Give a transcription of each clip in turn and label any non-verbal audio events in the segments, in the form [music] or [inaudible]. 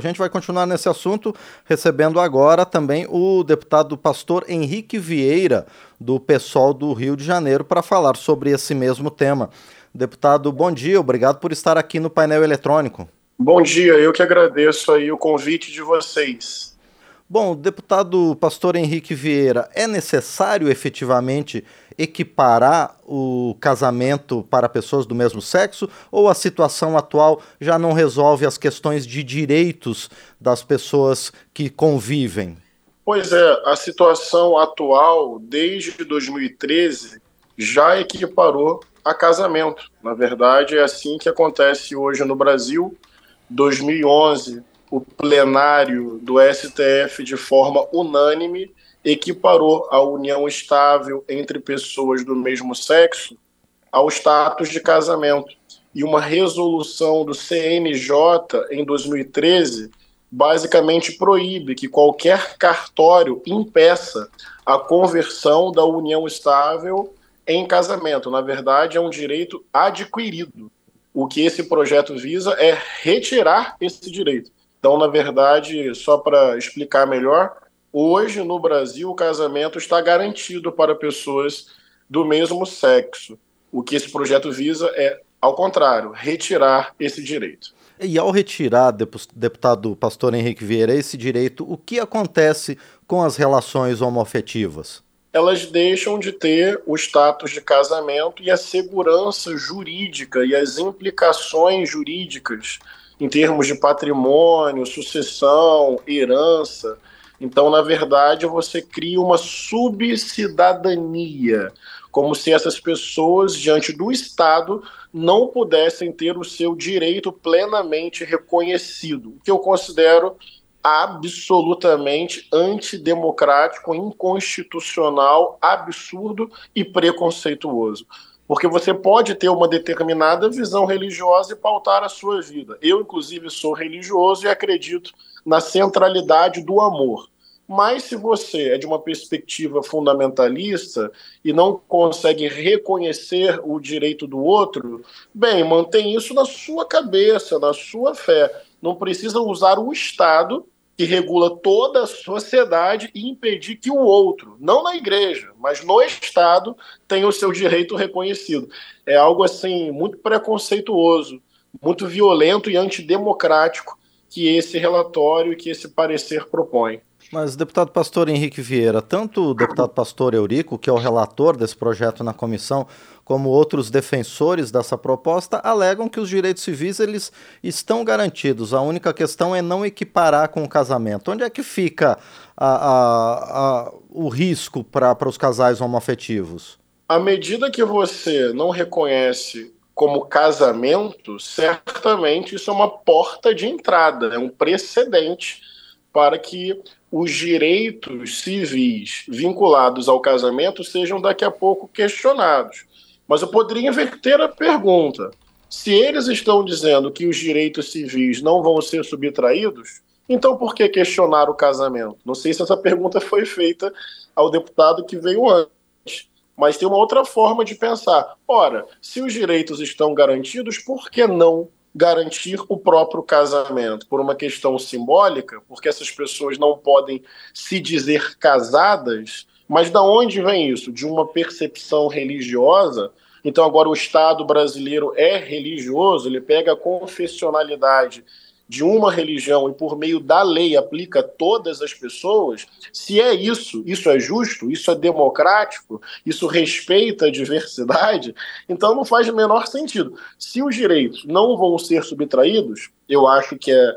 A gente vai continuar nesse assunto, recebendo agora também o deputado pastor Henrique Vieira, do PSOL do Rio de Janeiro, para falar sobre esse mesmo tema. Deputado, bom dia, obrigado por estar aqui no painel eletrônico. Bom dia, eu que agradeço aí o convite de vocês. Bom, deputado pastor Henrique Vieira, é necessário efetivamente equiparar o casamento para pessoas do mesmo sexo ou a situação atual já não resolve as questões de direitos das pessoas que convivem? Pois é, a situação atual, desde 2013, já equiparou a casamento. Na verdade, é assim que acontece hoje no Brasil. 2011, o plenário do STF, de forma unânime, equiparou a união estável entre pessoas do mesmo sexo ao status de casamento. E uma resolução do CNJ em 2013 basicamente proíbe que qualquer cartório impeça a conversão da união estável em casamento. Na verdade, é um direito adquirido. O que esse projeto visa é retirar esse direito. Então, na verdade, só para explicar melhor, Hoje, no Brasil, o casamento está garantido para pessoas do mesmo sexo. O que esse projeto visa é, ao contrário, retirar esse direito. E ao retirar, deputado pastor Henrique Vieira, esse direito, o que acontece com as relações homoafetivas? Elas deixam de ter o status de casamento e a segurança jurídica e as implicações jurídicas em termos de patrimônio, sucessão, herança então, na verdade, você cria uma subcidadania, como se essas pessoas, diante do Estado, não pudessem ter o seu direito plenamente reconhecido, o que eu considero absolutamente antidemocrático, inconstitucional, absurdo e preconceituoso. Porque você pode ter uma determinada visão religiosa e pautar a sua vida. Eu, inclusive, sou religioso e acredito na centralidade do amor. Mas se você é de uma perspectiva fundamentalista e não consegue reconhecer o direito do outro, bem, mantém isso na sua cabeça, na sua fé. Não precisa usar o Estado que regula toda a sociedade e impedir que o outro, não na igreja, mas no Estado, tenha o seu direito reconhecido. É algo assim muito preconceituoso, muito violento e antidemocrático que esse relatório que esse parecer propõe. Mas, deputado pastor Henrique Vieira, tanto o deputado pastor Eurico, que é o relator desse projeto na comissão, como outros defensores dessa proposta, alegam que os direitos civis eles estão garantidos. A única questão é não equiparar com o casamento. Onde é que fica a, a, a, o risco para os casais homoafetivos? À medida que você não reconhece como casamento, certamente isso é uma porta de entrada, é um precedente para que os direitos civis vinculados ao casamento sejam daqui a pouco questionados. Mas eu poderia inverter a pergunta. Se eles estão dizendo que os direitos civis não vão ser subtraídos, então por que questionar o casamento? Não sei se essa pergunta foi feita ao deputado que veio antes. Mas tem uma outra forma de pensar. Ora, se os direitos estão garantidos, por que não garantir o próprio casamento por uma questão simbólica, porque essas pessoas não podem se dizer casadas, mas da onde vem isso? De uma percepção religiosa. Então agora o Estado brasileiro é religioso, ele pega a confessionalidade de uma religião e por meio da lei aplica a todas as pessoas, se é isso, isso é justo, isso é democrático, isso respeita a diversidade, então não faz o menor sentido. Se os direitos não vão ser subtraídos, eu acho que é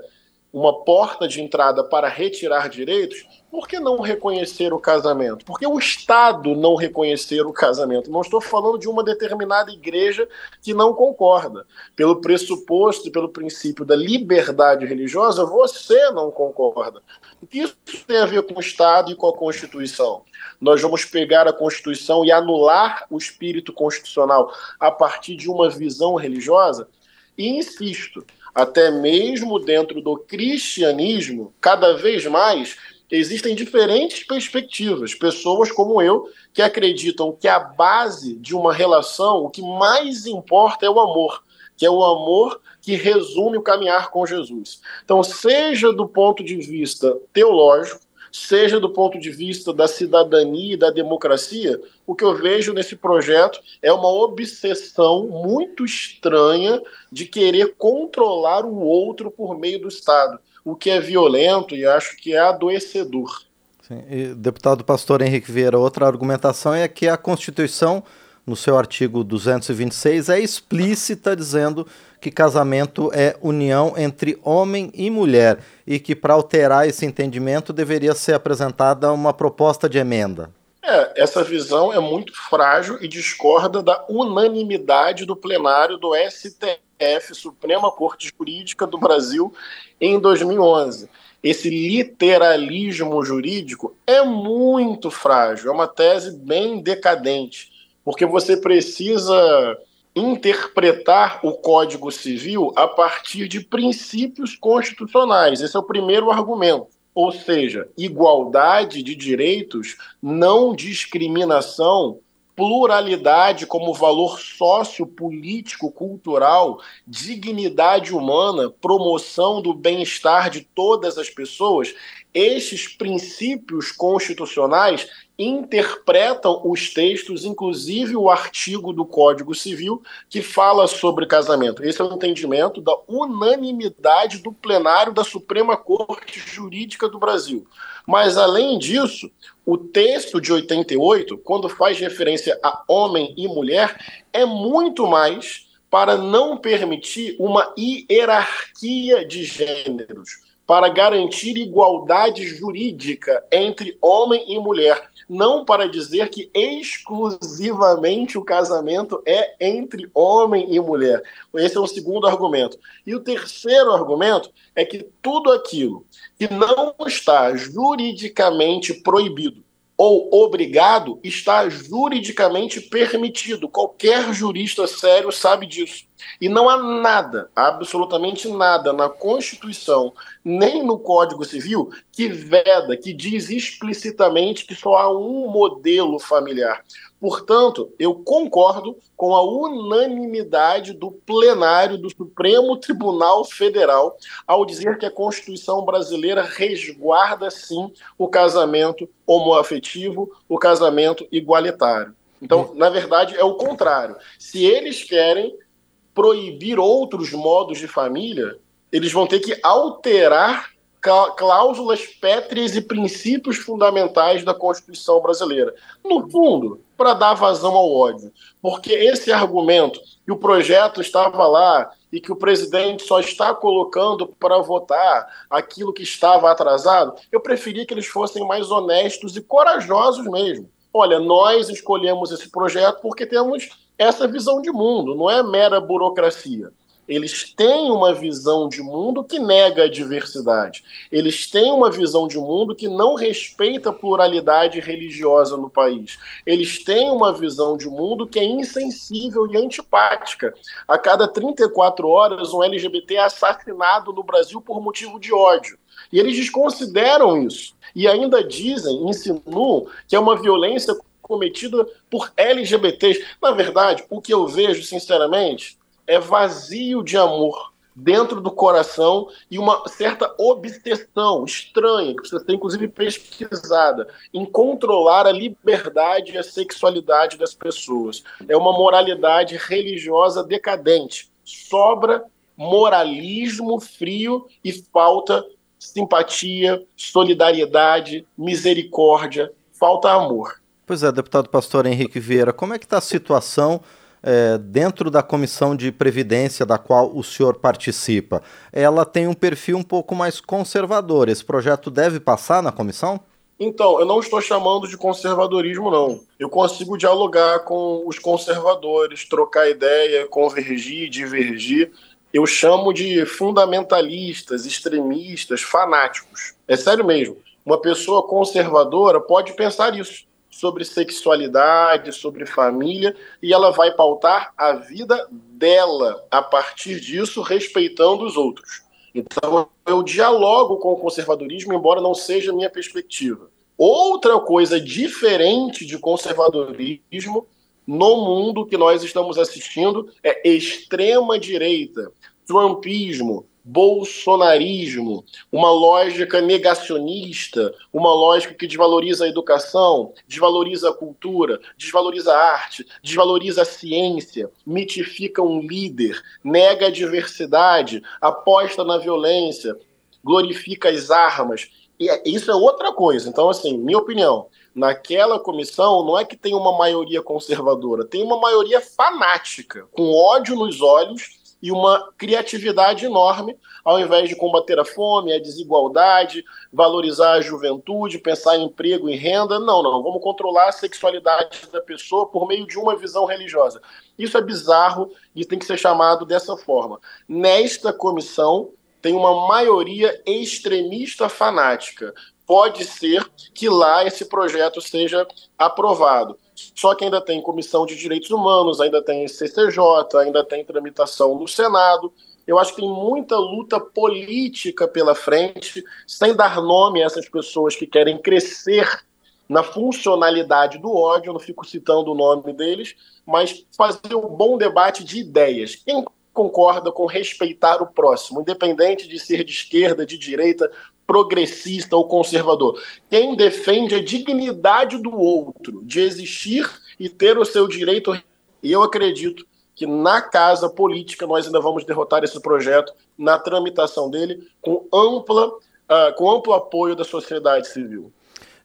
uma porta de entrada para retirar direitos, por que não reconhecer o casamento? Por que o Estado não reconhecer o casamento? Não estou falando de uma determinada igreja que não concorda. Pelo pressuposto e pelo princípio da liberdade religiosa, você não concorda. O que isso tem a ver com o Estado e com a Constituição? Nós vamos pegar a Constituição e anular o espírito constitucional a partir de uma visão religiosa? E insisto, até mesmo dentro do cristianismo, cada vez mais existem diferentes perspectivas. Pessoas como eu que acreditam que a base de uma relação, o que mais importa é o amor, que é o amor que resume o caminhar com Jesus. Então, seja do ponto de vista teológico, seja do ponto de vista da cidadania e da democracia, o que eu vejo nesse projeto é uma obsessão muito estranha de querer controlar o outro por meio do Estado, o que é violento e acho que é adoecedor. Sim. E, deputado pastor Henrique Vieira, outra argumentação é que a Constituição, no seu artigo 226, é explícita dizendo que casamento é união entre homem e mulher e que para alterar esse entendimento deveria ser apresentada uma proposta de emenda. É, essa visão é muito frágil e discorda da unanimidade do plenário do STF, Suprema Corte Jurídica do Brasil, em 2011. Esse literalismo jurídico é muito frágil, é uma tese bem decadente, porque você precisa interpretar o Código Civil a partir de princípios constitucionais. Esse é o primeiro argumento. Ou seja, igualdade de direitos, não discriminação, pluralidade como valor sociopolítico, cultural, dignidade humana, promoção do bem-estar de todas as pessoas, estes princípios constitucionais interpretam os textos, inclusive o artigo do Código Civil que fala sobre casamento. Esse é o entendimento da unanimidade do plenário da Suprema Corte Jurídica do Brasil. Mas, além disso, o texto de 88, quando faz referência a homem e mulher, é muito mais para não permitir uma hierarquia de gêneros para garantir igualdade jurídica entre homem e mulher, não para dizer que exclusivamente o casamento é entre homem e mulher. Esse é o segundo argumento. E o terceiro argumento é que tudo aquilo que não está juridicamente proibido ou obrigado está juridicamente permitido. Qualquer jurista sério sabe disso. E não há nada, absolutamente nada na Constituição, nem no Código Civil, que veda, que diz explicitamente que só há um modelo familiar. Portanto, eu concordo com a unanimidade do plenário do Supremo Tribunal Federal ao dizer que a Constituição brasileira resguarda sim o casamento homoafetivo, o casamento igualitário. Então, na verdade, é o contrário. Se eles querem proibir outros modos de família, eles vão ter que alterar cláusulas pétreas e princípios fundamentais da Constituição brasileira. No fundo, para dar vazão ao ódio. Porque esse argumento que o projeto estava lá e que o presidente só está colocando para votar aquilo que estava atrasado, eu preferia que eles fossem mais honestos e corajosos mesmo. Olha, nós escolhemos esse projeto porque temos essa visão de mundo, não é mera burocracia. Eles têm uma visão de mundo que nega a diversidade. Eles têm uma visão de mundo que não respeita a pluralidade religiosa no país. Eles têm uma visão de mundo que é insensível e antipática. A cada 34 horas, um LGBT é assassinado no Brasil por motivo de ódio. E eles desconsideram isso. E ainda dizem, insinuam, que é uma violência cometida por LGBTs. Na verdade, o que eu vejo, sinceramente, é vazio de amor dentro do coração e uma certa obsessão estranha, que precisa ser inclusive pesquisada, em controlar a liberdade e a sexualidade das pessoas. É uma moralidade religiosa decadente. Sobra moralismo frio e falta simpatia, solidariedade, misericórdia, falta amor. Pois é, deputado pastor Henrique Vieira, como é que está a situação é, dentro da comissão de previdência da qual o senhor participa, ela tem um perfil um pouco mais conservador. Esse projeto deve passar na comissão? Então, eu não estou chamando de conservadorismo, não. Eu consigo dialogar com os conservadores, trocar ideia, convergir, divergir. Eu chamo de fundamentalistas, extremistas, fanáticos. É sério mesmo. Uma pessoa conservadora pode pensar isso sobre sexualidade, sobre família, e ela vai pautar a vida dela a partir disso, respeitando os outros. Então, eu dialogo com o conservadorismo, embora não seja minha perspectiva. Outra coisa diferente de conservadorismo no mundo que nós estamos assistindo é extrema direita, trumpismo, bolsonarismo, uma lógica negacionista, uma lógica que desvaloriza a educação, desvaloriza a cultura, desvaloriza a arte, desvaloriza a ciência, mitifica um líder, nega a diversidade, aposta na violência, glorifica as armas. E é, isso é outra coisa. Então, assim, minha opinião, naquela comissão não é que tem uma maioria conservadora, tem uma maioria fanática, com ódio nos olhos e uma criatividade enorme, ao invés de combater a fome, a desigualdade, valorizar a juventude, pensar em emprego e renda. Não, não. Vamos controlar a sexualidade da pessoa por meio de uma visão religiosa. Isso é bizarro e tem que ser chamado dessa forma. Nesta comissão, tem uma maioria extremista fanática. Pode ser que lá esse projeto seja aprovado. Só que ainda tem Comissão de Direitos Humanos, ainda tem CCJ, ainda tem tramitação no Senado. Eu acho que tem muita luta política pela frente, sem dar nome a essas pessoas que querem crescer na funcionalidade do ódio, eu não fico citando o nome deles, mas fazer um bom debate de ideias. Quem concorda com respeitar o próximo, independente de ser de esquerda, de direita, progressista ou conservador. Quem defende a dignidade do outro, de existir e ter o seu direito. Eu acredito que na casa política nós ainda vamos derrotar esse projeto na tramitação dele com ampla, uh, com amplo apoio da sociedade civil.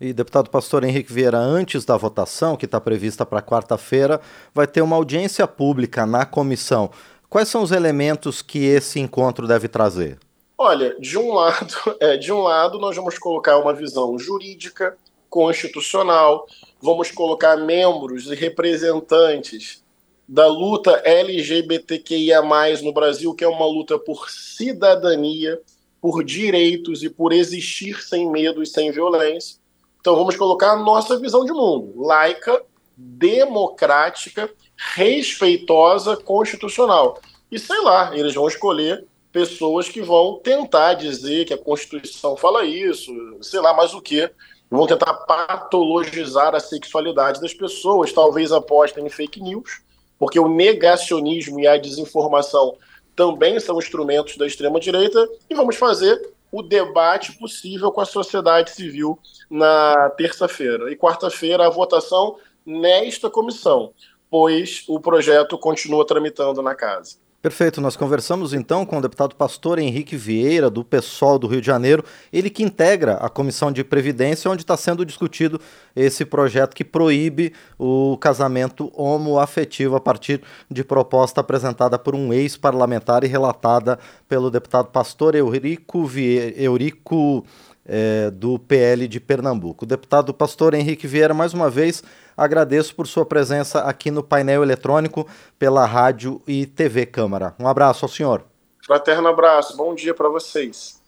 E deputado pastor Henrique Vieira, antes da votação, que está prevista para quarta-feira, vai ter uma audiência pública na comissão. Quais são os elementos que esse encontro deve trazer? Olha, de um lado, [laughs] é, de um lado nós vamos colocar uma visão jurídica, constitucional, vamos colocar membros e representantes da luta LGBTQIA+, no Brasil, que é uma luta por cidadania, por direitos e por existir sem medo e sem violência. Então vamos colocar a nossa visão de mundo, laica, democrática, respeitosa, constitucional. E sei lá, eles vão escolher pessoas que vão tentar dizer que a Constituição fala isso, sei lá mais o que, vão tentar patologizar a sexualidade das pessoas, talvez apostem em fake news, porque o negacionismo e a desinformação também são instrumentos da extrema-direita, e vamos fazer o debate possível com a sociedade civil na terça-feira. E quarta-feira, a votação nesta comissão, pois o projeto continua tramitando na casa. Perfeito, nós conversamos então com o deputado pastor Henrique Vieira, do PSOL do Rio de Janeiro, ele que integra a Comissão de Previdência, onde está sendo discutido esse projeto que proíbe o casamento homoafetivo a partir de proposta apresentada por um ex-parlamentar e relatada pelo deputado pastor Eurico, Vieira, Eurico é, do PL de Pernambuco. O deputado pastor Henrique Vieira, mais uma vez, agradeço por sua presença aqui no painel eletrônico pela rádio e TV Câmara. Um abraço ao senhor. Fraterno abraço, bom dia para vocês.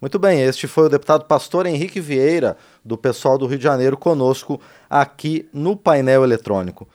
Muito bem, este foi o deputado pastor Henrique Vieira, do pessoal do Rio de Janeiro, conosco aqui no painel eletrônico.